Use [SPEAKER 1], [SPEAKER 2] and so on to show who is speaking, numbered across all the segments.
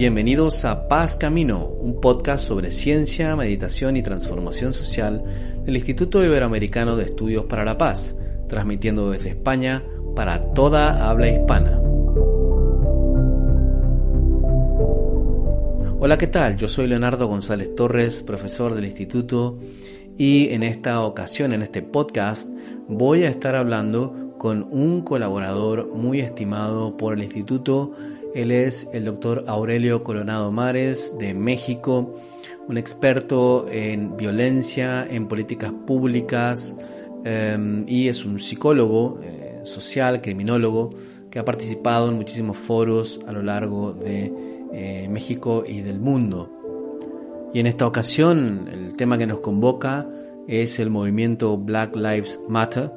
[SPEAKER 1] Bienvenidos a Paz Camino, un podcast sobre ciencia, meditación y transformación social del Instituto Iberoamericano de Estudios para la Paz, transmitiendo desde España para toda habla hispana. Hola, ¿qué tal? Yo soy Leonardo González Torres, profesor del instituto, y en esta ocasión, en este podcast, voy a estar hablando con un colaborador muy estimado por el instituto él es el doctor Aurelio Coronado Mares de México, un experto en violencia, en políticas públicas em, y es un psicólogo eh, social, criminólogo, que ha participado en muchísimos foros a lo largo de eh, México y del mundo. Y en esta ocasión el tema que nos convoca es el movimiento Black Lives Matter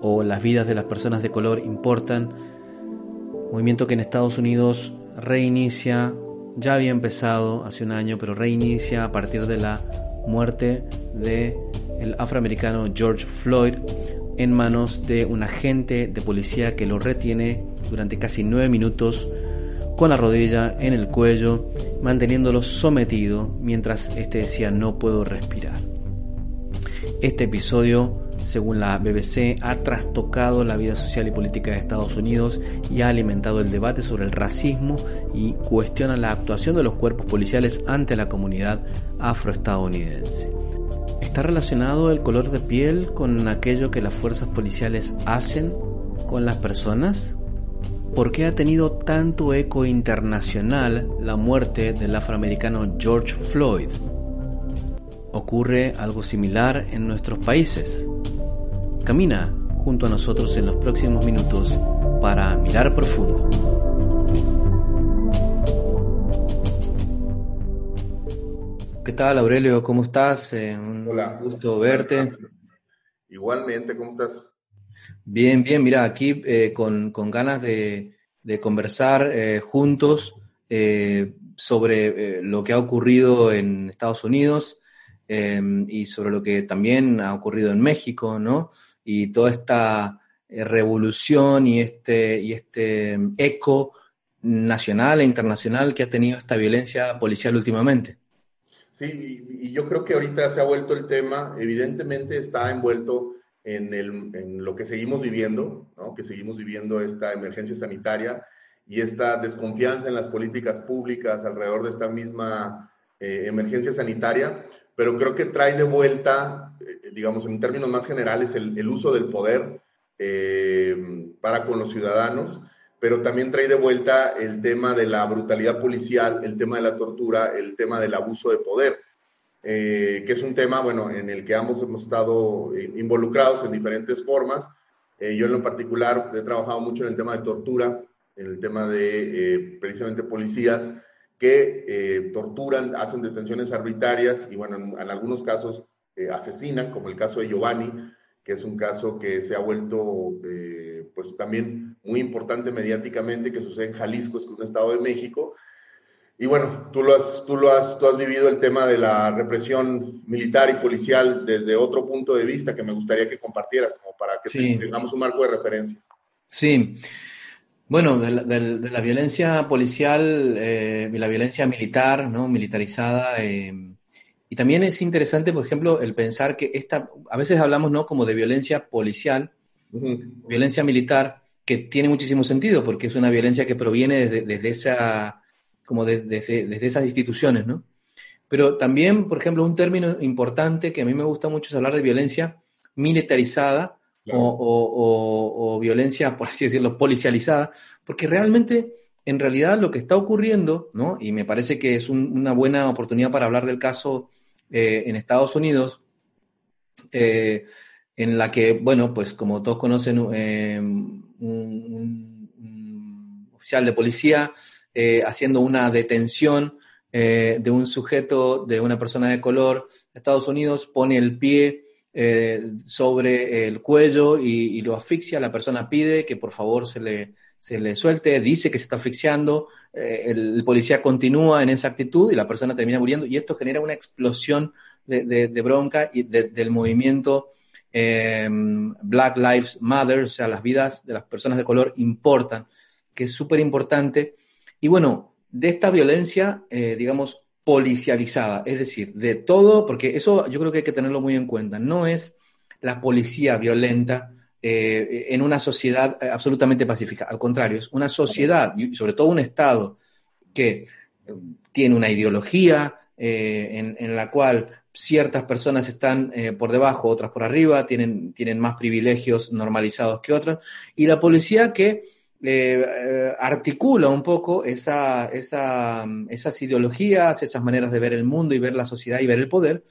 [SPEAKER 1] o las vidas de las personas de color importan movimiento que en Estados Unidos reinicia, ya había empezado hace un año, pero reinicia a partir de la muerte de el afroamericano George Floyd en manos de un agente de policía que lo retiene durante casi nueve minutos con la rodilla en el cuello, manteniéndolo sometido mientras este decía no puedo respirar. Este episodio según la BBC, ha trastocado la vida social y política de Estados Unidos y ha alimentado el debate sobre el racismo y cuestiona la actuación de los cuerpos policiales ante la comunidad afroestadounidense. ¿Está relacionado el color de piel con aquello que las fuerzas policiales hacen con las personas? ¿Por qué ha tenido tanto eco internacional la muerte del afroamericano George Floyd? ¿Ocurre algo similar en nuestros países? Camina junto a nosotros en los próximos minutos para mirar profundo. ¿Qué tal, Aurelio? ¿Cómo estás? Eh, un
[SPEAKER 2] Hola.
[SPEAKER 1] gusto verte.
[SPEAKER 2] Igualmente, ¿cómo estás?
[SPEAKER 1] Bien, bien, mira, aquí eh, con, ganas de, conversar eh, juntos sobre lo que ha ocurrido en Estados Unidos y sobre lo que también ha ocurrido en México, ¿no? Y toda esta eh, revolución y este, y este eco nacional e internacional que ha tenido esta violencia policial últimamente.
[SPEAKER 2] Sí, y, yo creo que ahorita se ha vuelto el tema, evidentemente está envuelto en, el, en lo que seguimos viviendo, ¿no? que seguimos viviendo esta emergencia sanitaria y esta desconfianza en las políticas públicas alrededor de esta misma eh, emergencia sanitaria, pero creo que trae de vuelta, digamos, en términos más generales, el, uso del poder eh, para con los ciudadanos, pero también trae de vuelta el tema de la brutalidad policial, el tema de la tortura, el tema del abuso de poder, eh, que es un tema, bueno, en el que ambos hemos estado involucrados en diferentes formas. yo en lo particular he trabajado mucho en el tema de tortura, en el tema de precisamente policías, que eh, torturan, hacen detenciones arbitrarias y, bueno, en, algunos casos eh, asesinan, como el caso de Giovanni, que es un caso que se ha vuelto, eh, pues también muy importante mediáticamente, que sucede en Jalisco, es un estado de México. Y bueno, tú lo, has, tú, lo has, tú has vivido el tema de la represión militar y policial desde otro punto de vista que me gustaría que compartieras, como para que tengamos un marco de referencia.
[SPEAKER 1] Sí, bueno, de la, violencia policial eh, la violencia militar, ¿no? Militarizada. Eh, y también es interesante, por ejemplo, el pensar que esta, a veces hablamos, ¿no? Como de violencia policial, violencia militar, que tiene muchísimo sentido, porque es una violencia que proviene desde, esa, como desde esas instituciones, ¿no? Pero también, por ejemplo, un término importante que a mí me gusta mucho es hablar de violencia militarizada, o, violencia, por así decirlo, policializada, porque realmente, en realidad, lo que está ocurriendo, ¿no? y me parece que es una buena oportunidad para hablar del caso eh, en Estados Unidos, eh, en la que, bueno, pues como todos conocen, eh, un, oficial de policía haciendo una detención de un sujeto, de una persona de color, Estados Unidos pone el pie sobre el cuello y, lo asfixia. La persona pide que por favor se le, se le suelte, dice que se está asfixiando, eh, el, policía continúa en esa actitud y la persona termina muriendo y esto genera una explosión de, bronca y del movimiento em, Black Lives Matter, o sea, las vidas de las personas de color importan, que es súper importante. Y bueno, de esta violencia, eh, digamos, policializada, es decir, de todo, porque eso yo creo que hay que tenerlo muy en cuenta, no es la policía violenta eh, en una sociedad eh, absolutamente pacífica, al contrario, es una sociedad y sobre todo un Estado que tiene una ideología en, la cual ciertas personas están por debajo, otras por arriba, tienen, tienen más privilegios normalizados que otras, y la policía que eh, articula un poco esa, esa, esas ideologías, esas maneras de ver el mundo y ver la sociedad y ver el poder,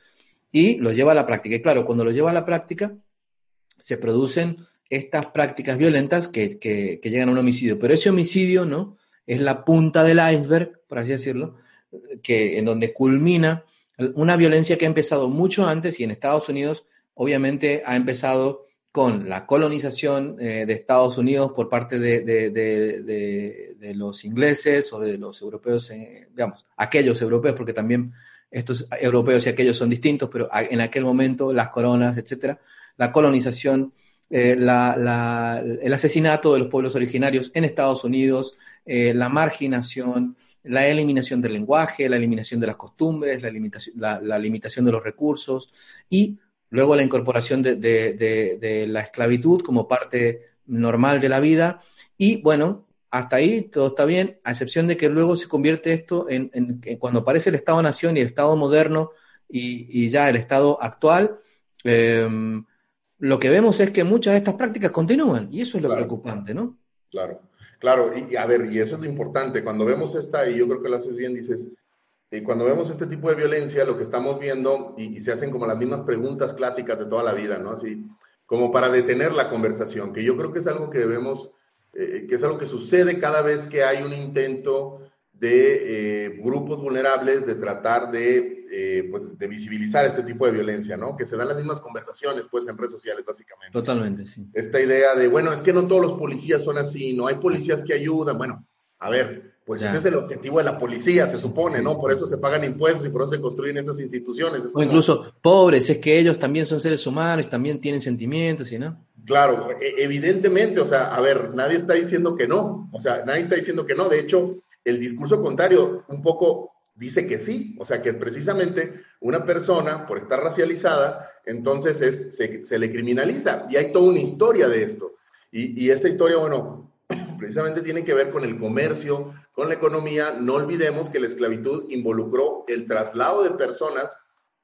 [SPEAKER 1] y lo lleva a la práctica. Y claro, cuando lo lleva a la práctica, se producen estas prácticas violentas que, que, llegan a un homicidio. Pero ese homicidio, ¿no? Es la punta del iceberg, por así decirlo, que, en donde culmina una violencia que ha empezado mucho antes y en Estados Unidos, obviamente, ha empezado con la colonización eh, de Estados Unidos por parte de, los ingleses o de los europeos, eh, digamos, aquellos europeos, porque también estos europeos y aquellos son distintos, pero en aquel momento las coronas, etcétera, la colonización, eh, el asesinato de los pueblos originarios en Estados Unidos, la marginación, la eliminación del lenguaje, la eliminación de las costumbres, la limitación, la limitación de los recursos y luego la incorporación de, la esclavitud como parte normal de la vida. Y bueno, hasta ahí todo está bien, a excepción de que luego se convierte esto en, cuando aparece el Estado-Nación y el Estado moderno y, ya el Estado actual, em, lo que vemos es que muchas de estas prácticas continúan y eso es lo preocupante, ¿no?
[SPEAKER 2] Claro, claro, y, a ver, y eso es lo importante, cuando vemos esta, y yo creo que lo haces bien, dices, y cuando vemos este tipo de violencia, lo que estamos viendo, y, se hacen como las mismas preguntas clásicas de toda la vida, ¿no? Así, como para detener la conversación, que yo creo que es algo que debemos, eh, que es algo que sucede cada vez que hay un intento de eh, grupos vulnerables de tratar de, eh, pues, de visibilizar este tipo de violencia, ¿no? Que se dan las mismas conversaciones, pues, en redes sociales, básicamente.
[SPEAKER 1] Totalmente, sí.
[SPEAKER 2] Esta idea de, bueno, es que no todos los policías son así, no hay policías que ayudan, bueno, a ver, pues ese es el objetivo de la policía, se supone, ¿no? Por eso se pagan impuestos y por eso se construyen estas instituciones.
[SPEAKER 1] o incluso, pobres, es que ellos también son seres humanos, también tienen sentimientos, ¿y no?
[SPEAKER 2] Claro, e, evidentemente, o sea, a ver, nadie está diciendo que no, o sea, nadie está diciendo que no. De hecho, el discurso contrario un poco dice que sí, o sea, que precisamente una persona, por estar racializada, entonces es, se, le criminaliza. Y hay toda una historia de esto. Y, y esta historia, bueno, precisamente tiene que ver con el comercio, con la economía, no olvidemos que la esclavitud involucró el traslado de personas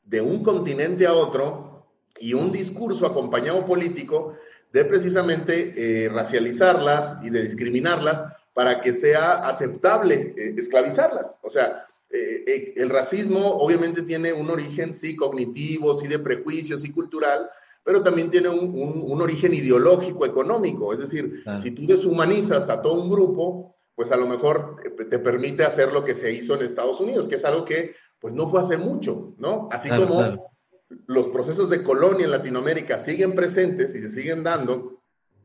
[SPEAKER 2] de un continente a otro y un discurso acompañado político de precisamente eh, racializarlas y de discriminarlas para que sea aceptable eh, esclavizarlas. O sea, eh, el racismo obviamente tiene un origen, sí, cognitivo, sí, de prejuicios, sí, cultural, pero también tiene un, origen ideológico, económico. Es decir, si tú deshumanizas a todo un grupo, pues a lo mejor eh, te permite hacer lo que se hizo en Estados Unidos, que es algo que pues no fue hace mucho, ¿no? Así como los procesos de colonia en Latinoamérica siguen presentes y se siguen dando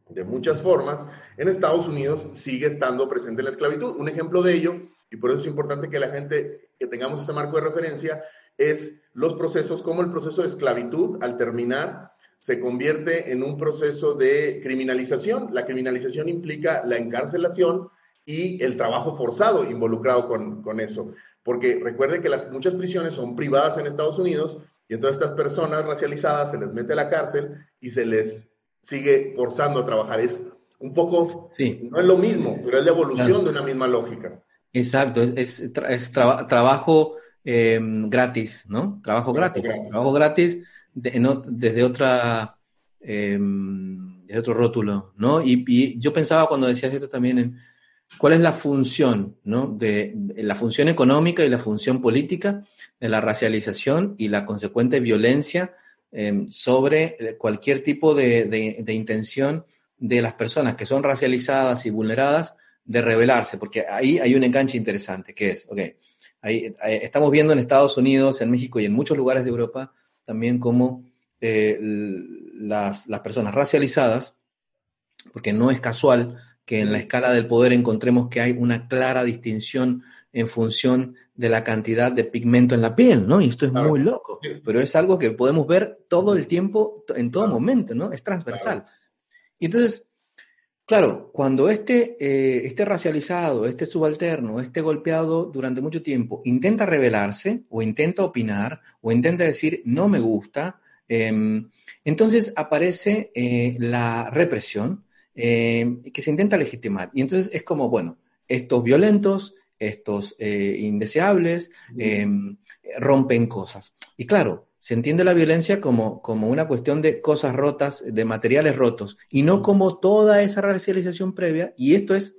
[SPEAKER 2] de muchas formas, en Estados Unidos sigue estando presente la esclavitud. Un ejemplo de ello, y por eso es importante que la gente, que tengamos ese marco de referencia, es los procesos como el proceso de esclavitud al terminar se convierte en un proceso de criminalización. La criminalización implica la encarcelación y el trabajo forzado involucrado con, eso. Porque recuerde que las, muchas prisiones son privadas en Estados Unidos y entonces estas personas racializadas se les mete a la cárcel y se les sigue forzando a trabajar. Es un poco, no es lo mismo, pero es la evolución de una misma lógica.
[SPEAKER 1] Exacto, es, trabajo em, gratis, ¿no? Trabajo gratis. Trabajo gratis desde otra... Em, desde otro rótulo, ¿no? Y, y, yo pensaba cuando decías esto también en cuál es la función, ¿no? De, la función económica y la función política de la racialización y la consecuente violencia em, sobre cualquier tipo de, intención de las personas que son racializadas y vulneradas de rebelarse, porque ahí hay un enganche interesante, que es, ok, ahí, estamos viendo en Estados Unidos, en México y en muchos lugares de Europa también como eh, las, las personas racializadas, porque no es casual, que en la escala del poder encontremos que hay una clara distinción en función de la cantidad de pigmento en la piel, ¿no? Y esto es muy loco, pero es algo que podemos ver todo el tiempo, en todo momento, ¿no? Es transversal. Y entonces, Claro, cuando este eh, esté racializado, este subalterno, esté golpeado durante mucho tiempo, intenta rebelarse o intenta opinar o intenta decir no me gusta, em, entonces aparece eh, la represión em, que se intenta legitimar. Y entonces es como, bueno, estos violentos, estos eh, indeseables, em, rompen cosas. Y claro, se entiende la violencia como, como una cuestión de cosas rotas, de materiales rotos, y no como toda esa racialización previa, y esto es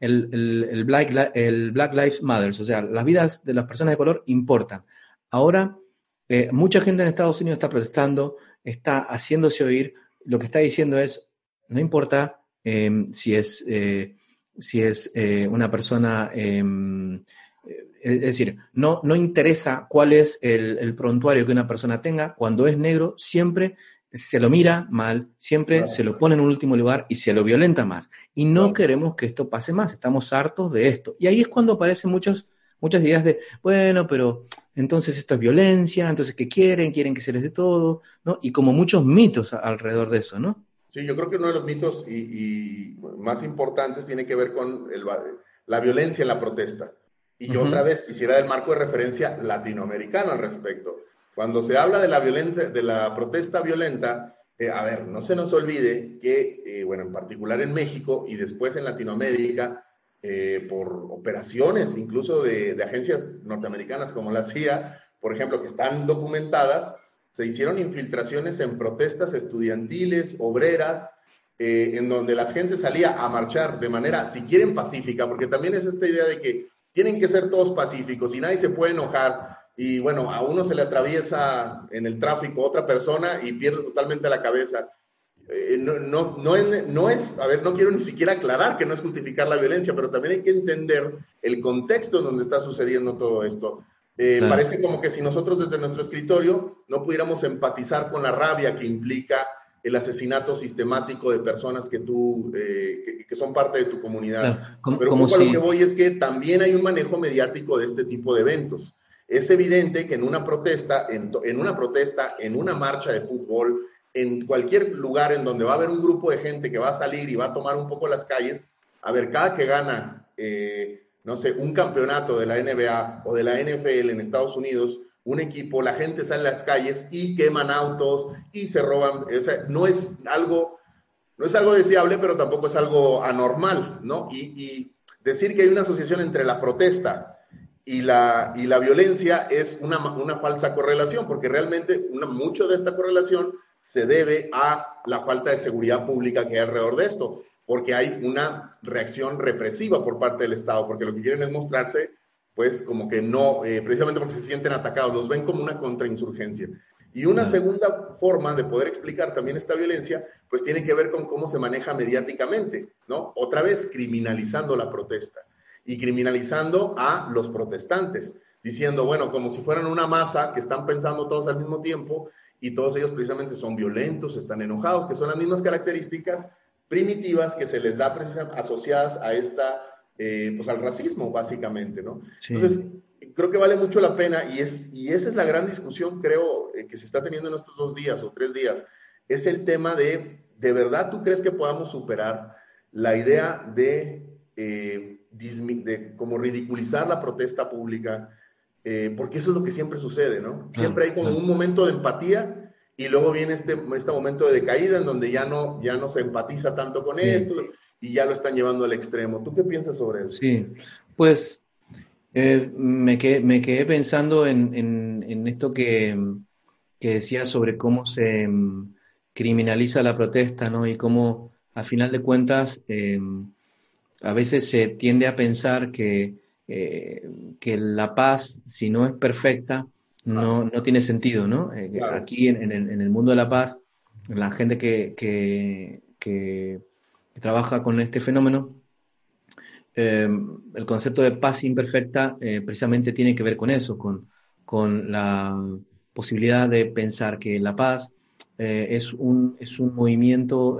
[SPEAKER 1] el, el, Black, el Black Lives Matter, o sea, las vidas de las personas de color importan. Ahora, eh, mucha gente en Estados Unidos está protestando, está haciéndose oír, lo que está diciendo es, no importa em, si es, eh, si es eh, una persona em, es decir, no, no interesa cuál es el, prontuario que una persona tenga, cuando es negro siempre se lo mira mal, siempre se lo pone en un último lugar y se lo violenta más. Y no queremos que esto pase más, estamos hartos de esto. Y ahí es cuando aparecen muchos, muchas ideas de, bueno, pero entonces esto es violencia, entonces ¿qué quieren? Quieren que se les dé todo, ¿no? Y como muchos mitos alrededor de eso, ¿no?
[SPEAKER 2] Sí, yo creo que uno de los mitos y, más importantes tiene que ver con la violencia en la protesta. Y yo otra vez quisiera el marco de referencia latinoamericano al respecto. Cuando se habla de la violencia, de la protesta violenta, eh, a ver, no se nos olvide que, eh, bueno, en particular en México y después en Latinoamérica, eh, por operaciones incluso de, de, agencias norteamericanas como la CIA, por ejemplo, que están documentadas, se hicieron infiltraciones en protestas estudiantiles, obreras, en donde la gente salía a marchar de manera, si quieren, pacífica, porque también es esta idea de que tienen que ser todos pacíficos y nadie se puede enojar. Y bueno, a uno se le atraviesa en el tráfico otra persona y pierde totalmente la cabeza. Eh, no, no, no, es, no es, a ver, no quiero ni siquiera aclarar que no es justificar la violencia, pero también hay que entender el contexto en donde está sucediendo todo esto. Eh, parece como que si nosotros desde nuestro escritorio no pudiéramos empatizar con la rabia que implica el asesinato sistemático de personas que tú, eh, que, son parte de tu comunidad. Pero como lo que voy es que también hay un manejo mediático de este tipo de eventos. Es evidente que en una protesta, en, una protesta, en una marcha de fútbol, en cualquier lugar en donde va a haber un grupo de gente que va a salir y va a tomar un poco las calles, a ver, cada que gana, eh, no sé, un campeonato de la NBA o de la NFL en Estados Unidos, un equipo, la gente sale a las calles y queman autos y se roban, no es algo, no es algo deseable, pero tampoco es algo anormal, ¿no? Y, decir que hay una asociación entre la protesta y la, y la violencia es una, una falsa correlación, porque realmente mucho de esta correlación se debe a la falta de seguridad pública que hay alrededor de esto, porque hay una reacción represiva por parte del Estado, porque lo que quieren es mostrarse pues como que no, eh, precisamente porque se sienten atacados, los ven como una contrainsurgencia. Y una segunda forma de poder explicar también esta violencia, pues tiene que ver con cómo se maneja mediáticamente, ¿no? Otra vez, criminalizando la protesta y criminalizando a los protestantes, diciendo, bueno, como si fueran una masa que están pensando todos al mismo tiempo y todos ellos precisamente son violentos, están enojados, que son las mismas características primitivas que se les da precisamente asociadas a esta eh, pues al racismo, básicamente, ¿no? Entonces, creo que vale mucho la pena y, es, y esa es la gran discusión, creo, eh, que se está teniendo en estos dos días o tres días, es el tema de, ¿de verdad tú crees que podamos superar la idea de, eh, de como ridiculizar la protesta pública? porque eso es lo que siempre sucede, ¿no? Siempre hay como un momento de empatía y luego viene este, este momento de decaída en donde ya no, ya no se empatiza tanto con esto y ya lo están llevando al extremo. ¿Tú qué piensas sobre eso?
[SPEAKER 1] Sí, pues eh, me, quedé, me, quedé, pensando en, en, esto que, que decía sobre cómo se mm, criminaliza la protesta, ¿no? Y cómo, a final de cuentas, eh, a veces se tiende a pensar que, eh, que la paz, si no es perfecta, no, no tiene sentido, ¿no? Aquí en, el, en, el, mundo de la paz, la gente que, que, que trabaja con este fenómeno, eh, el concepto de paz imperfecta eh, precisamente tiene que ver con eso, con, con la posibilidad de pensar que la paz eh, es, un, es un movimiento,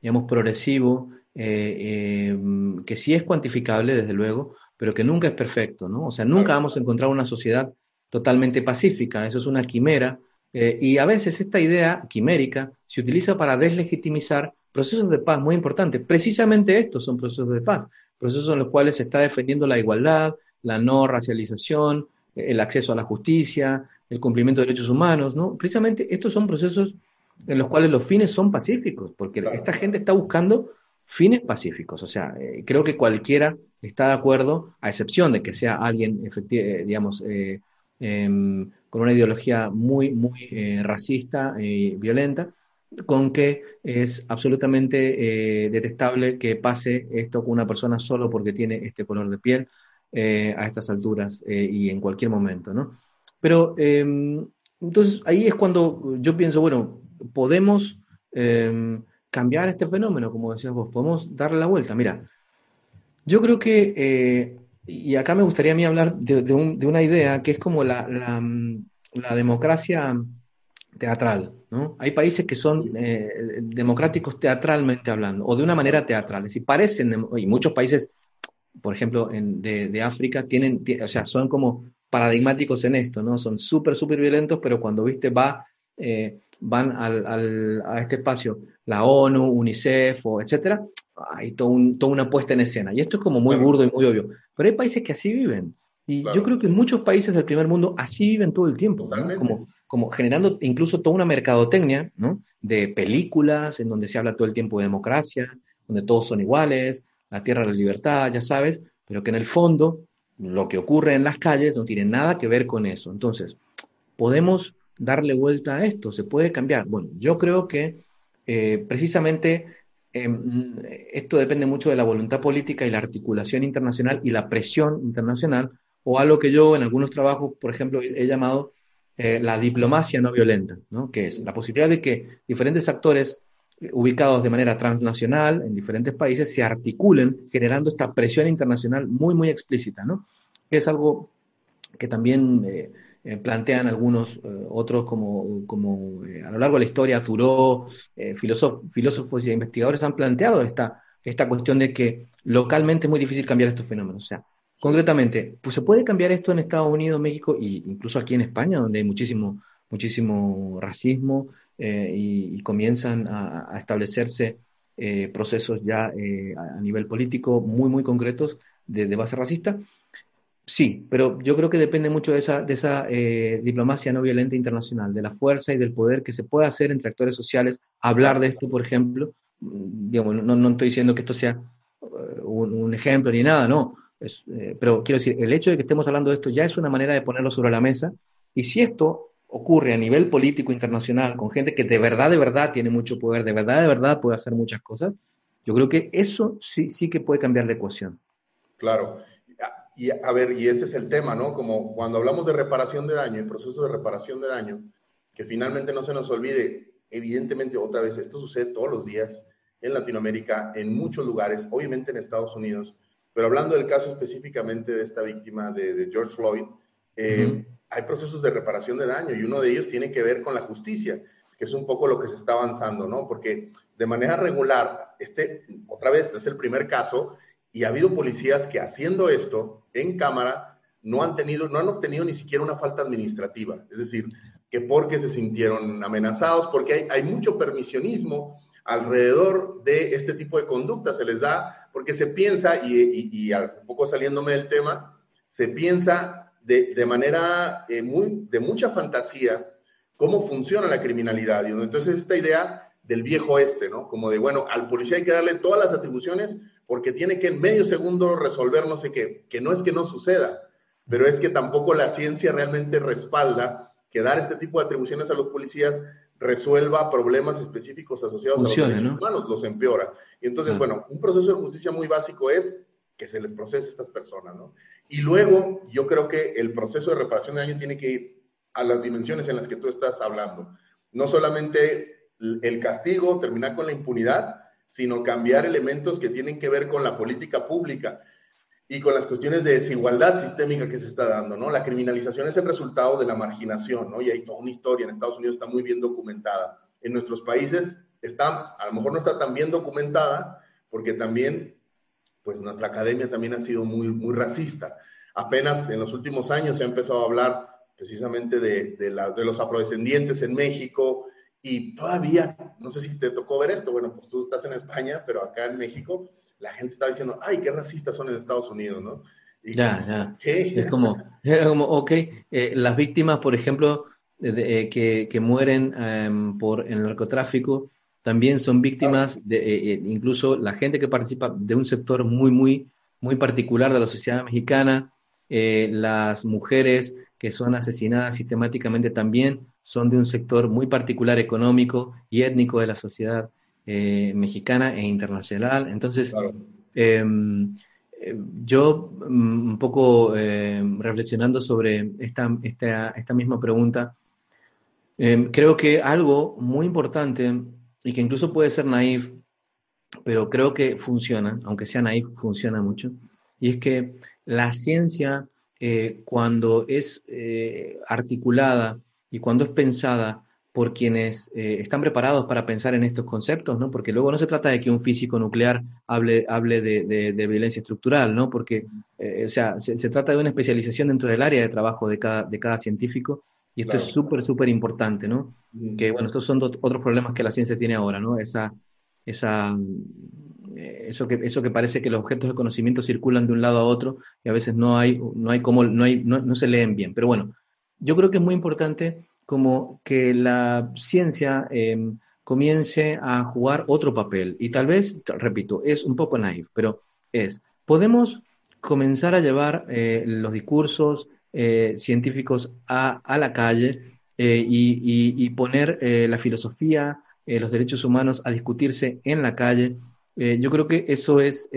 [SPEAKER 1] digamos, progresivo, que sí es cuantificable, desde luego, pero que nunca es perfecto, ¿no? O sea, nunca vamos a encontrar una sociedad totalmente pacífica, eso es una quimera, y a veces esta idea quimérica se utiliza para deslegitimizar procesos de paz muy importantes. Precisamente estos son procesos de paz, procesos en los cuales se está defendiendo la igualdad, la no racialización, el acceso a la justicia, el cumplimiento de derechos humanos, ¿no? Precisamente estos son procesos en los cuales los fines son pacíficos, porque esta gente está buscando fines pacíficos. O sea, eh, creo que cualquiera está de acuerdo, a excepción de que sea alguien, eh, digamos, eh, em, con una ideología muy, muy racista y violenta, con que es absolutamente detestable que pase esto con una persona solo porque tiene este color de piel a estas alturas y en cualquier momento, ¿no? Pero em, entonces ahí es cuando yo pienso, bueno, podemos em, cambiar este fenómeno, como decías vos, podemos darle la vuelta. Mira, yo creo que, eh, y acá me gustaría a mí hablar de, una idea que es como la, la, democracia teatral, ¿no? Hay países que son eh, democráticos teatralmente hablando, o de una manera teatral, es decir, parecen, y muchos países, por ejemplo, en, de, África, tienen, o sea, son como paradigmáticos en esto, ¿no? Son súper, súper violentos, pero cuando, viste, va... Eh, van al, a este espacio, la ONU, UNICEF, etcétera, hay todo toda una puesta en escena. Y esto es como muy burdo y muy obvio. Pero hay países que así viven. Y yo creo que muchos países del primer mundo así viven todo el tiempo, como, como generando incluso toda una mercadotecnia ¿no? de películas en donde se habla todo el tiempo de democracia, donde todos son iguales, la tierra de la libertad, ya sabes, pero que en el fondo lo que ocurre en las calles no tiene nada que ver con eso. Entonces, podemos darle vuelta a esto? ¿Se puede cambiar? Bueno, yo creo que eh, precisamente em, esto depende mucho de la voluntad política y la articulación internacional y la presión internacional, o algo que yo en algunos trabajos, por ejemplo, he llamado eh, la diplomacia no violenta, ¿no? que es la posibilidad de que diferentes actores ubicados de manera transnacional en diferentes países se articulen generando esta presión internacional muy, muy explícita, ¿no? es algo que también eh, eh, plantean algunos eh, otros como, como eh, a lo largo de la historia, Thoreau, filósofos y investigadores han planteado esta, esta cuestión de que localmente es muy difícil cambiar estos fenómenos. O sea, concretamente, pues se puede cambiar esto en Estados Unidos, México e incluso aquí en España, donde hay muchísimo, muchísimo racismo y, comienzan a, establecerse procesos ya a nivel político muy, muy concretos de base racista. Sí, pero yo creo que depende mucho de esa, eh, diplomacia no violenta internacional, de la fuerza y del poder que se puede hacer entre actores sociales. Hablar de esto, por ejemplo, mm, digamos, no, no estoy diciendo que esto sea eh, un, ejemplo ni nada, no. Eh, pero quiero decir, el hecho de que estemos hablando de esto ya es una manera de ponerlo sobre la mesa. Y si esto ocurre a nivel político internacional, con gente que de verdad, de verdad tiene mucho poder, de verdad, de verdad puede hacer muchas cosas, yo creo que eso sí, sí que puede cambiar la ecuación.
[SPEAKER 2] Claro. Y a ver, y ese es el tema, ¿no? Como cuando hablamos de reparación de daño, el proceso de reparación de daño, que finalmente no se nos olvide, evidentemente otra vez, esto sucede todos los días en Latinoamérica, en muchos lugares, obviamente en Estados Unidos, pero hablando del caso específicamente de esta víctima de, George Floyd, eh, hay procesos de reparación de daño y uno de ellos tiene que ver con la justicia, que es un poco lo que se está avanzando, ¿no? Porque de manera regular, este, otra vez, no es el primer caso, y ha habido policías que haciendo esto en cámara no han tenido, no han obtenido ni siquiera una falta administrativa. Es decir, que porque se sintieron amenazados, porque hay, hay mucho permisionismo alrededor de este tipo de conducta. Se les da, porque se piensa, y, y, un poco saliéndome del tema, se piensa de, de manera eh, muy, de mucha fantasía cómo funciona la criminalidad. Y entonces esta idea del viejo este, ¿no? Como de, bueno, al policía hay que darle todas las atribuciones porque tiene que en medio segundo resolver no sé qué, que no es que no suceda, pero es que tampoco la ciencia realmente respalda que dar este tipo de atribuciones a los policías resuelva problemas específicos asociados a los humanos, los empeora. Y entonces, bueno, un proceso de justicia muy básico es que se les procese a estas personas, ¿no? Y luego, yo creo que el proceso de reparación de daño tiene que ir a las dimensiones en las que tú estás hablando. No solamente el castigo, terminar con la impunidad, sino cambiar elementos que tienen que ver con la política pública y con las cuestiones de desigualdad sistémica que se está dando, ¿no? La criminalización es el resultado de la marginación, ¿no? Y hay toda una historia, en Estados Unidos está muy bien documentada. En nuestros países está, a lo mejor no está tan bien documentada, porque también, pues nuestra academia también ha sido muy, muy racista. Apenas en los últimos años se ha empezado a hablar precisamente de, de, de los afrodescendientes en México Y todavía, no sé si te tocó ver esto, bueno, pues tú estás en España, pero acá en México la gente está diciendo, ay, qué racistas son en Estados Unidos, ¿no?
[SPEAKER 1] ya, ya. Es como, como ok, eh, las víctimas, por ejemplo, eh, que, que, mueren em, por el narcotráfico, también son víctimas, de, eh, incluso la gente que participa de un sector muy, muy, muy particular de la sociedad mexicana, las mujeres que son asesinadas sistemáticamente también son de un sector muy particular económico y étnico de la sociedad mexicana e internacional. Entonces, em, yo mm, un poco eh, reflexionando sobre esta, esta, esta misma pregunta, eh, creo que algo muy importante y que incluso puede ser naif, pero creo que funciona, aunque sea naif, funciona mucho, y es que la ciencia, eh, cuando es articulada y cuando es pensada por quienes eh, están preparados para pensar en estos conceptos, ¿no? Porque luego no se trata de que un físico nuclear hable, hable de, violencia estructural, ¿no? Porque, eh, o sea, se, trata de una especialización dentro del área de trabajo de cada, de cada científico y esto es súper, súper importante, ¿no? Que, bueno, estos son otros problemas que la ciencia tiene ahora, ¿no? Esa, esa, eh, eso, que, eso que parece que los objetos de conocimiento circulan de un lado a otro y a veces no hay, no hay cómo, no, hay, no, no se leen bien. Pero bueno, yo creo que es muy importante como que la ciencia em, comience a jugar otro papel. Y tal vez, repito, es un poco naive, pero es, podemos comenzar a llevar eh, los discursos eh, científicos a, la calle eh, y, poner la filosofía, los derechos humanos a discutirse en la calle. yo creo que eso es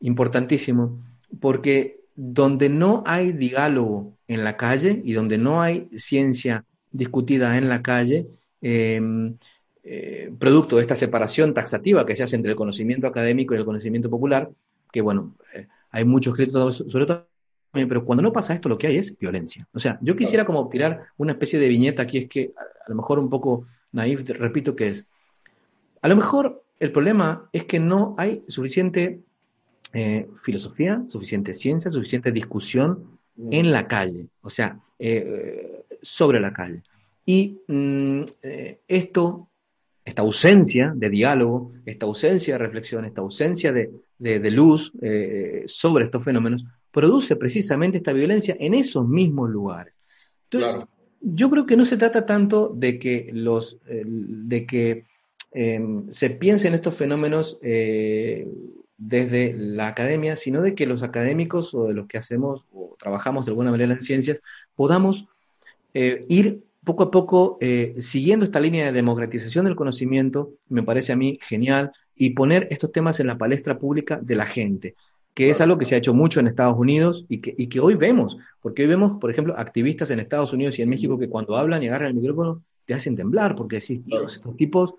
[SPEAKER 1] importantísimo porque donde no hay diálogo en la calle y donde no hay ciencia discutida en la calle, em, eh, producto de esta separación taxativa que se hace entre el conocimiento académico y el conocimiento popular, que bueno, eh, hay muchos créditos sobre todo, pero cuando no pasa esto lo que hay es violencia. O sea, yo quisiera como tirar una especie de viñeta aquí, es que a, lo mejor un poco naif, repito que es, a lo mejor el problema es que no hay suficiente eh, filosofía, suficiente ciencia, suficiente discusión en la calle. O sea, sobre la calle. Y mm, eh, esto, esta ausencia de diálogo, esta ausencia de reflexión, esta ausencia de, luz eh, sobre estos fenómenos, produce precisamente esta violencia en esos mismos lugares. Entonces, yo creo que no se trata tanto de que, los, de que se piense en estos fenómenos eh, desde la academia, sino de que los académicos o de los que hacemos o trabajamos de alguna manera en ciencias podamos eh, ir poco a poco eh, siguiendo esta línea de democratización del conocimiento, me parece a mí genial, y poner estos temas en la palestra pública de la gente, que es algo que se ha hecho mucho en Estados Unidos y que, y que hoy vemos, porque hoy vemos, por ejemplo, activistas en Estados Unidos y en México que cuando hablan y agarran el micrófono te hacen temblar, porque decís, Dios, estos tipos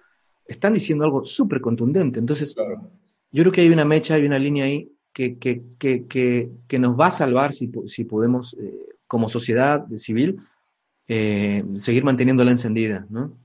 [SPEAKER 1] están diciendo algo súper contundente. Entonces, yo creo que hay una mecha, hay una línea ahí que, que, que, que nos va a salvar si, si podemos, eh, como sociedad civil, eh, seguir manteniéndola encendida, ¿no?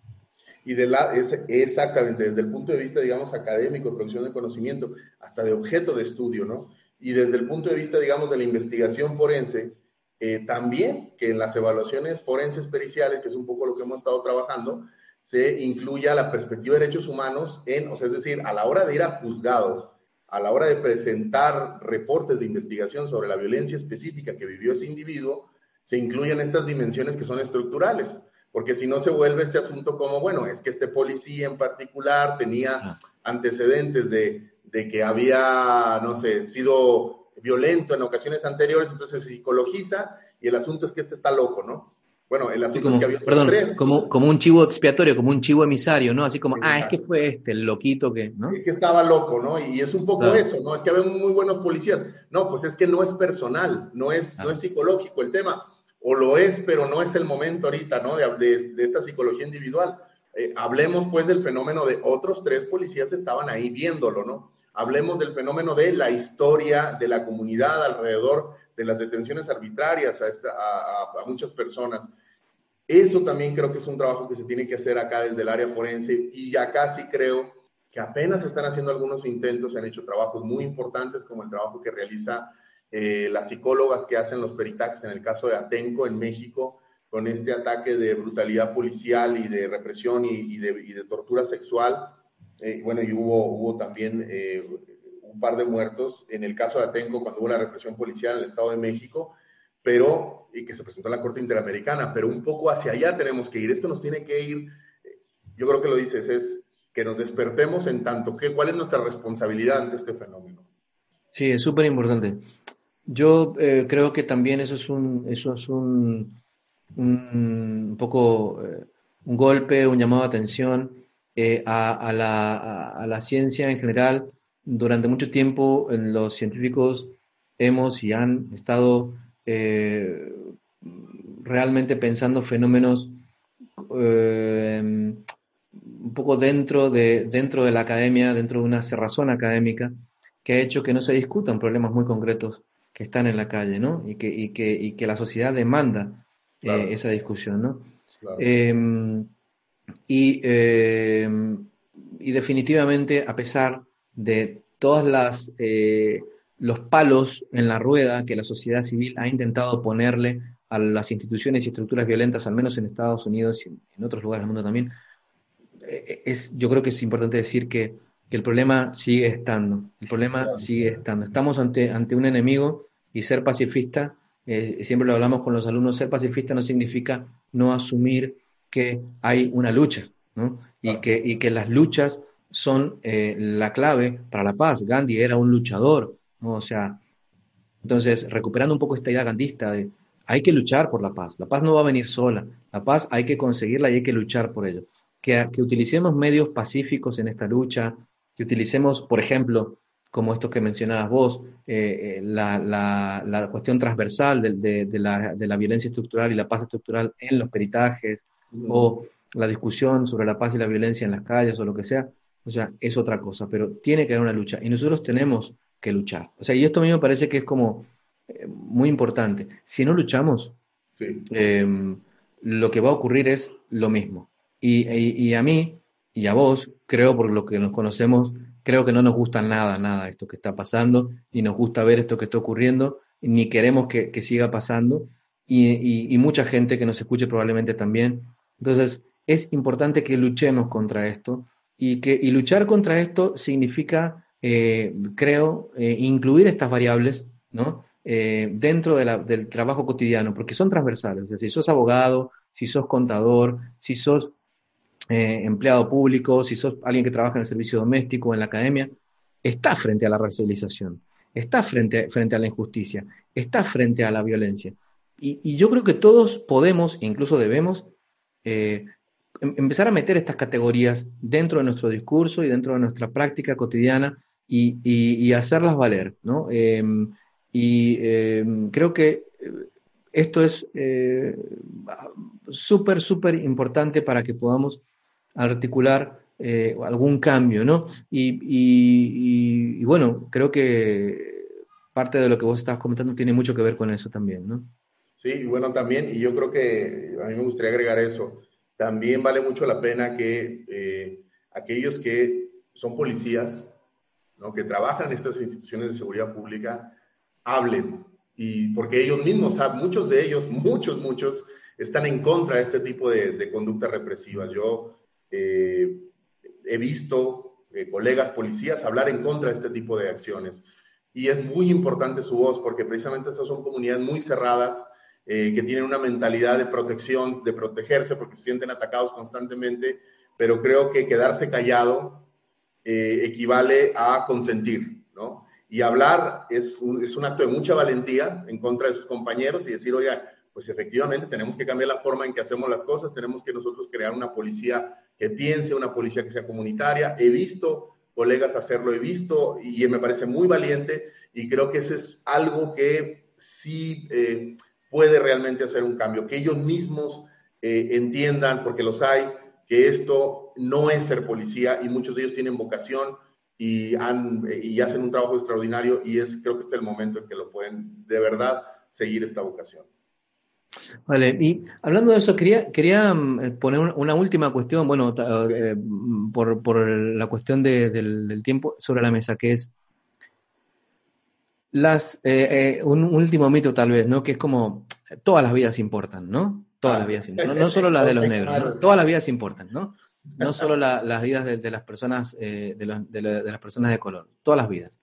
[SPEAKER 2] Y de la, es, exactamente, desde el punto de vista, digamos, académico, de producción de conocimiento, hasta de objeto de estudio, ¿no? Y desde el punto de vista, digamos, de la investigación forense, eh, también que en las evaluaciones forenses periciales, que es un poco lo que hemos estado trabajando, se incluya la perspectiva de derechos humanos en, o sea, es decir, a la hora de ir a juzgado, a la hora de presentar reportes de investigación sobre la violencia específica que vivió ese individuo, se incluyen estas dimensiones que son estructurales, porque si no se vuelve este asunto como, bueno, es que este policía en particular tenía antecedentes de, de que había, no sé, sido violento en ocasiones anteriores, entonces se psicologiza y el asunto es que este está loco, ¿no? Bueno, el asunto
[SPEAKER 1] es
[SPEAKER 2] que
[SPEAKER 1] había perdón, Como, como un chivo expiatorio, como un chivo emisario, ¿no? Así como, ah, es que fue este, el loquito que, ¿no?
[SPEAKER 2] Es que estaba loco, ¿no? Y es un poco eso, ¿no? Es que había muy buenos policías. No, pues es que no es personal, no es, no es psicológico el tema o lo es, pero no es el momento ahorita, ¿no? De, de, esta psicología individual. Eh, hablemos pues del fenómeno de otros tres policías estaban ahí viéndolo, ¿no? Hablemos del fenómeno de la historia de la comunidad alrededor de las detenciones arbitrarias a, a, muchas personas. Eso también creo que es un trabajo que se tiene que hacer acá desde el área forense y ya casi creo que apenas están haciendo algunos intentos, se han hecho trabajos muy importantes como el trabajo que realiza eh, las psicólogas que hacen los peritajes en el caso de Atenco en México, con este ataque de brutalidad policial y de represión y, de, tortura sexual. Eh, bueno, y hubo, hubo también eh, un par de muertos en el caso de Atenco cuando hubo la represión policial en el Estado de México, pero, y que se presentó en la Corte Interamericana, pero un poco hacia allá tenemos que ir. Esto nos tiene que ir, yo creo que lo dices, es que nos despertemos en tanto que, ¿cuál es nuestra responsabilidad ante este fenómeno?
[SPEAKER 1] Sí, es súper importante. Yo eh, creo que también eso es un, eso es un, un, poco eh, un golpe, un llamado de atención eh, a, la, a, la, ciencia en general. Durante mucho tiempo los científicos hemos y han estado realmente pensando fenómenos un poco dentro de, dentro de la academia, dentro de una cerrazón académica, que ha hecho que no se discutan problemas muy concretos que están en la calle, ¿no? Y que, y que, y que la sociedad demanda eh, esa discusión, ¿no? Em, y, em, y, definitivamente, a pesar de todas las eh, los palos en la rueda que la sociedad civil ha intentado ponerle a las instituciones y estructuras violentas, al menos en Estados Unidos y en otros lugares del mundo también, eh, es, yo creo que es importante decir que que el problema sigue estando, el problema sigue estando. Estamos ante, ante un enemigo y ser pacifista, eh, siempre lo hablamos con los alumnos, ser pacifista no significa no asumir que hay una lucha, ¿no? Y, que, y que las luchas son eh, la clave para la paz. Gandhi era un luchador, ¿no? O sea, entonces, recuperando un poco esta idea gandista de hay que luchar por la paz, la paz no va a venir sola, la paz hay que conseguirla y hay que luchar por ello. Que, que utilicemos medios pacíficos en esta lucha, que utilicemos, por ejemplo, como estos que mencionabas vos, eh, eh, la, cuestión transversal de, la, violencia estructural y la paz estructural en los peritajes, o la discusión sobre la paz y la violencia en las calles o lo que sea, o sea, es otra cosa, pero tiene que haber una lucha y nosotros tenemos que luchar. O sea, y esto a mí me parece que es como eh, muy importante. Si no luchamos, lo que va a ocurrir es lo mismo. y a mí, y a vos, creo por lo que nos conocemos, creo que no nos gusta nada, nada esto que está pasando, ni nos gusta ver esto que está ocurriendo, ni queremos que, siga pasando, y, mucha gente que nos escuche probablemente también. Entonces, es importante que luchemos contra esto, y, que, y luchar contra esto significa, eh, creo, eh, incluir estas variables, ¿no? Eh, dentro del trabajo cotidiano, porque son transversales. si sos abogado, si sos contador, si sos empleado público, si sos alguien que trabaja en el servicio doméstico, en la academia, está frente a la racialización, está frente, frente a la injusticia, está frente a la violencia. Y, yo creo que todos podemos, incluso debemos, eh, empezar a meter estas categorías dentro de nuestro discurso y dentro de nuestra práctica cotidiana y, hacerlas valer. ¿no? Em, y em, creo que eh, esto es súper, súper importante para que podamos articular eh, algún cambio, ¿no? Y, bueno, creo que parte de lo que vos estabas comentando tiene mucho que ver con eso también, ¿no?
[SPEAKER 2] Sí, y bueno, también, y yo creo que a mí me gustaría agregar eso, también vale mucho la pena que eh, aquellos que son policías, ¿no? que trabajan en estas instituciones de seguridad pública, hablen, y porque ellos mismos, muchos de ellos, muchos, muchos, están en contra de este tipo de, de conductas represivas. Yo eh, he visto eh, colegas policías hablar en contra de este tipo de acciones. Y es muy importante su voz porque precisamente estas son comunidades muy cerradas, eh, que tienen una mentalidad de protección, de protegerse porque se sienten atacados constantemente, pero creo que quedarse callado equivale a consentir, ¿no? Y hablar es un, es un acto de mucha valentía en contra de sus compañeros y decir, oye, pues efectivamente tenemos que cambiar la forma en que hacemos las cosas, tenemos que nosotros crear una policía que piense, una policía que sea comunitaria. He visto colegas hacerlo, he visto y me parece muy valiente y creo que ese es algo que sí eh, puede realmente hacer un cambio, que ellos mismos eh, entiendan, porque los hay, que esto no es ser policía y muchos de ellos tienen vocación y, han, y hacen un trabajo extraordinario y es creo que este es el momento en que lo pueden de verdad seguir esta vocación.
[SPEAKER 1] Vale, y hablando de eso, quería, quería mm, poner una última cuestión, bueno, eh, por, la cuestión del, tiempo sobre la mesa, que es las, eh, eh, un, último mito tal vez, ¿no? Que es como, todas las vidas importan, ¿no? Todas las vidas importan. No, solo las de los negros, todas las vidas importan, ¿no? No solo las vidas de, las personas, eh, de, las personas de color, todas las vidas.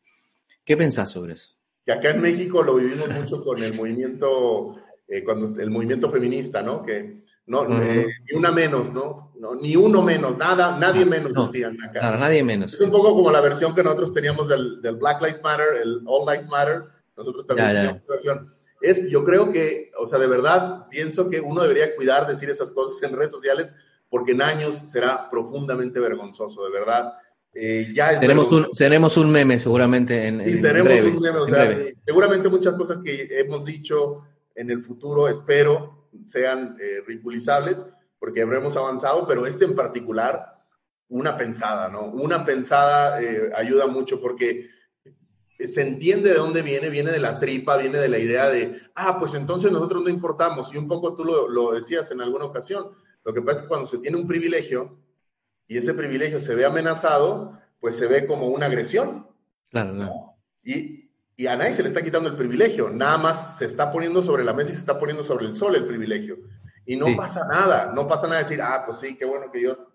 [SPEAKER 1] ¿Qué pensás sobre eso?
[SPEAKER 2] Que acá en México lo vivimos mucho con el movimiento, eh, cuando el movimiento feminista, ¿no? Que no, eh, ni una menos, ¿no? Ni uno menos, nada, nadie menos decían acá.
[SPEAKER 1] Claro, nadie menos.
[SPEAKER 2] Es un poco como la versión que nosotros teníamos del, Black Lives Matter, el All Lives Matter. Nosotros también teníamos versión. Es, yo creo que, o sea, de verdad, pienso que uno debería cuidar decir esas cosas en redes sociales porque en años será profundamente vergonzoso, de verdad. Eh, ya
[SPEAKER 1] tenemos, un, tenemos un meme seguramente en,
[SPEAKER 2] sí, tenemos un meme, o sea, seguramente muchas cosas que hemos dicho en el futuro, espero, sean eh, ridiculizables, porque habremos avanzado, pero este en particular, una pensada, ¿no? Una pensada eh, ayuda mucho porque se entiende de dónde viene, viene de la tripa, viene de la idea de, ah, pues entonces nosotros no importamos, y un poco tú lo, lo decías en alguna ocasión, lo que pasa es que cuando se tiene un privilegio y ese privilegio se ve amenazado, pues se ve como una agresión.
[SPEAKER 1] Claro, ¿no?
[SPEAKER 2] Y, y a nadie se le está quitando el privilegio, nada más se está poniendo sobre la mesa y se está poniendo sobre el sol el privilegio. Y no pasa nada, no pasa nada decir, ah, pues sí, qué bueno que yo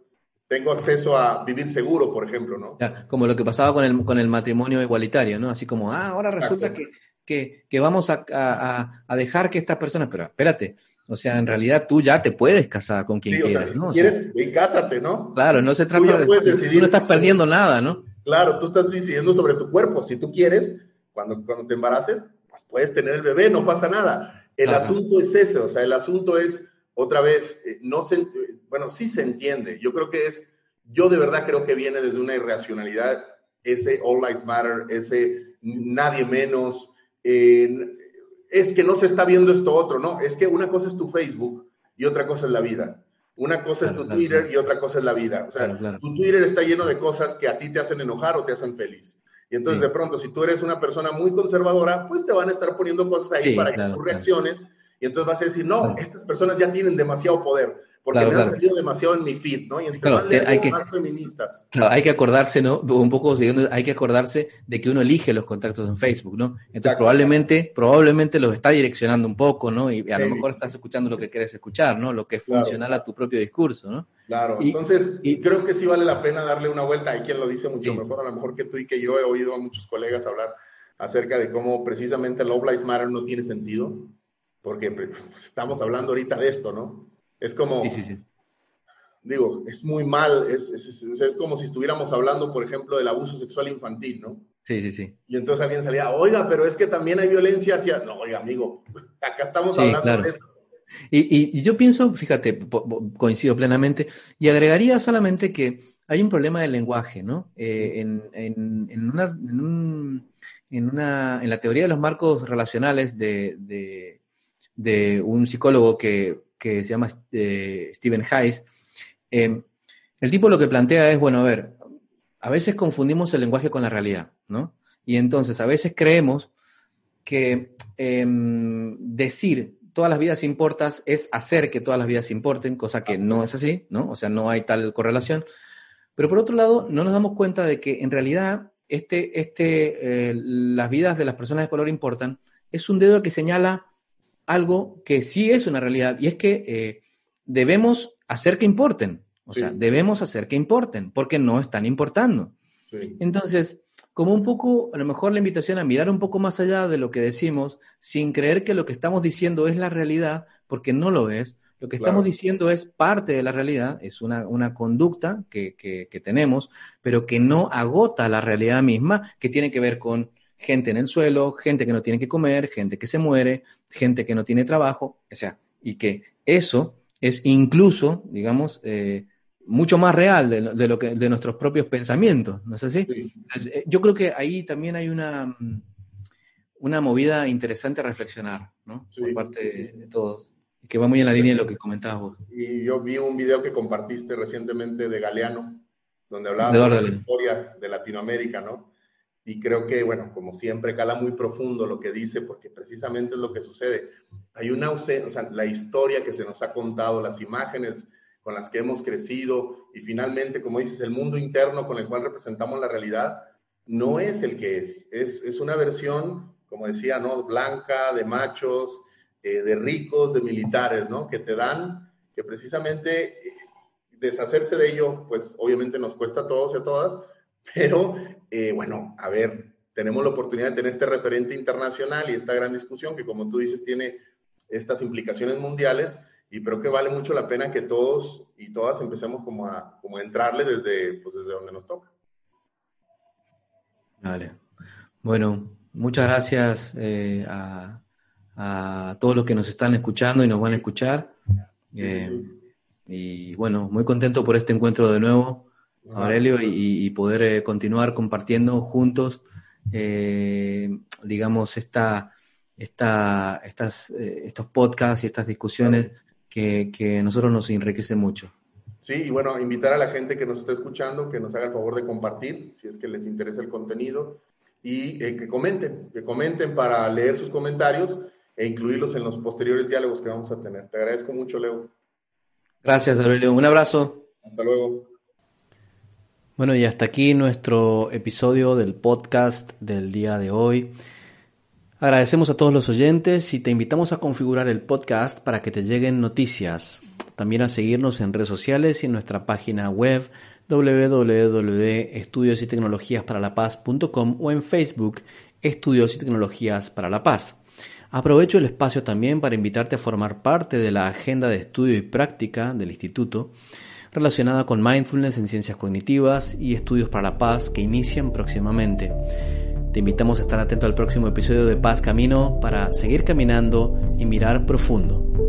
[SPEAKER 2] tengo acceso a vivir seguro, por ejemplo, ¿no?
[SPEAKER 1] como lo que pasaba con el, con el matrimonio igualitario, ¿no? Así como, ah, ahora resulta que, que, que, vamos a, a, a, dejar que estas personas, pero espérate, o sea, en realidad tú ya te puedes casar con quien quieras, ¿no?
[SPEAKER 2] quieres, cásate, ¿no?
[SPEAKER 1] Claro, no se trata de... Tú no estás perdiendo nada, ¿no?
[SPEAKER 2] Claro, tú estás decidiendo sobre tu cuerpo. Si tú quieres, cuando, cuando te embaraces, pues puedes tener el bebé, no pasa nada. El asunto es ese, o sea, el asunto es, otra vez, eh, no se, bueno, sí se entiende. Yo creo que es, yo de verdad creo que viene desde una irracionalidad, ese All Lives Matter, ese nadie menos, es que no se está viendo esto otro, no, es que una cosa es tu Facebook y otra cosa es la vida. Una cosa es tu Twitter y otra cosa es la vida. O sea, tu Twitter está lleno de cosas que a ti te hacen enojar o te hacen feliz. Y entonces de pronto, si tú eres una persona muy conservadora, pues te van a estar poniendo cosas ahí para que tú reacciones. Y entonces vas a decir, no, estas personas ya tienen demasiado poder porque me han salido demasiado en mi feed, ¿no? Y entre más, hay que, más feministas.
[SPEAKER 1] Claro, hay que acordarse, ¿no? Un poco siguiendo, hay que acordarse de que uno elige los contactos en Facebook, ¿no? Entonces probablemente, probablemente los está direccionando un poco, ¿no? Y a lo mejor estás escuchando lo que quieres escuchar, ¿no? Lo que es funcional a tu propio discurso, ¿no?
[SPEAKER 2] Claro, entonces y, creo que sí vale la pena darle una vuelta. Hay quien lo dice mucho mejor, a lo mejor que tú y que yo he oído a muchos colegas hablar acerca de cómo precisamente el Love Lives Matter no tiene sentido, porque pues, estamos hablando ahorita de esto, ¿no? Es como, digo, es muy mal, es, es, como si estuviéramos hablando, por ejemplo, del abuso sexual infantil, ¿no?
[SPEAKER 1] Sí, sí, sí.
[SPEAKER 2] Y entonces alguien salía, oiga, pero es que también hay violencia hacia... No, oiga, amigo, acá estamos hablando de eso.
[SPEAKER 1] Y, y, yo pienso, fíjate, coincido plenamente, y agregaría solamente que hay un problema del lenguaje, ¿no? Eh, en, en, en, una, en, un, en, una, en la teoría de los marcos relacionales de, de, de un psicólogo que que se llama eh, Stephen Hayes, eh, el tipo lo que plantea es, bueno, a ver, a veces confundimos el lenguaje con la realidad, ¿no? Y entonces a veces creemos que em, decir todas las vidas importas es hacer que todas las vidas importen, cosa que no es así, ¿no? O sea, no hay tal correlación. Pero por otro lado, no nos damos cuenta de que en realidad este, este, eh, las vidas de las personas de color importan, es un dedo que señala algo que sí es una realidad y es que eh, debemos hacer que importen. O sea, debemos hacer que importen porque no están importando. Entonces, como un poco, a lo mejor la invitación a mirar un poco más allá de lo que decimos, sin creer que lo que estamos diciendo es la realidad, porque no lo es. Lo que estamos diciendo es parte de la realidad, es una, una conducta que, que, que tenemos, pero que no agota la realidad misma, que tiene que ver con gente en el suelo, gente que no tiene que comer, gente que se muere, gente que no tiene trabajo, o sea, y que eso es incluso, digamos, eh, mucho más real de, lo que, de nuestros propios pensamientos, ¿no es así? Eh, yo creo que ahí también hay una, mm, una movida interesante a reflexionar, ¿no? Por parte de, todos, que va muy en la línea de lo que comentabas vos.
[SPEAKER 2] Y yo vi un video que compartiste recientemente de Galeano, donde hablaba de, la historia de Latinoamérica, ¿no? Y creo que, bueno, como siempre, cala muy profundo lo que dice, porque precisamente es lo que sucede. Hay una ausencia, o sea, la historia que se nos ha contado, las imágenes con las que hemos crecido y finalmente, como dices, el mundo interno con el cual representamos la realidad, no es el que es. Es, es una versión, como decía, ¿no? Blanca, de machos, eh, de ricos, de militares, ¿no? Que te dan, que precisamente eh, deshacerse de ello, pues obviamente nos cuesta a todos y a todas, pero eh, bueno, a ver, tenemos la oportunidad de tener este referente internacional y esta gran discusión que como tú dices tiene estas implicaciones mundiales y creo que vale mucho la pena que todos y todas empecemos como a, como a entrarle desde, pues desde donde nos toca.
[SPEAKER 1] Vale. Bueno, muchas gracias a, a todos los que nos están escuchando y nos van a escuchar. Eh, y bueno, muy contento por este encuentro de nuevo, Aurelio, y, poder eh, continuar compartiendo juntos, eh, digamos, esta, esta, estas, estos podcasts y estas discusiones que, que nosotros nos enriquecen mucho.
[SPEAKER 2] Sí, y bueno, invitar a la gente que nos está escuchando que nos haga el favor de compartir, si es que les interesa el contenido, y que comenten, que comenten para leer sus comentarios e incluirlos en los posteriores diálogos que vamos a tener. Te agradezco mucho, Leo.
[SPEAKER 1] Gracias, Aurelio. Un abrazo.
[SPEAKER 2] Hasta luego.
[SPEAKER 1] Bueno, y hasta aquí nuestro episodio del podcast del día de hoy. Agradecemos a todos los oyentes y te invitamos a configurar el podcast para que te lleguen noticias. También a seguirnos en redes sociales y en nuestra página web www.estudiosytecnologiasparalapaz.com o en Facebook Estudios y Tecnologías para la Paz. Aprovecho el espacio también para invitarte a formar parte de la agenda de estudio y práctica del Instituto relacionada con mindfulness en ciencias cognitivas y estudios para la paz que inician próximamente. Te invitamos a estar atento al próximo episodio de Paz Camino para seguir caminando y mirar profundo.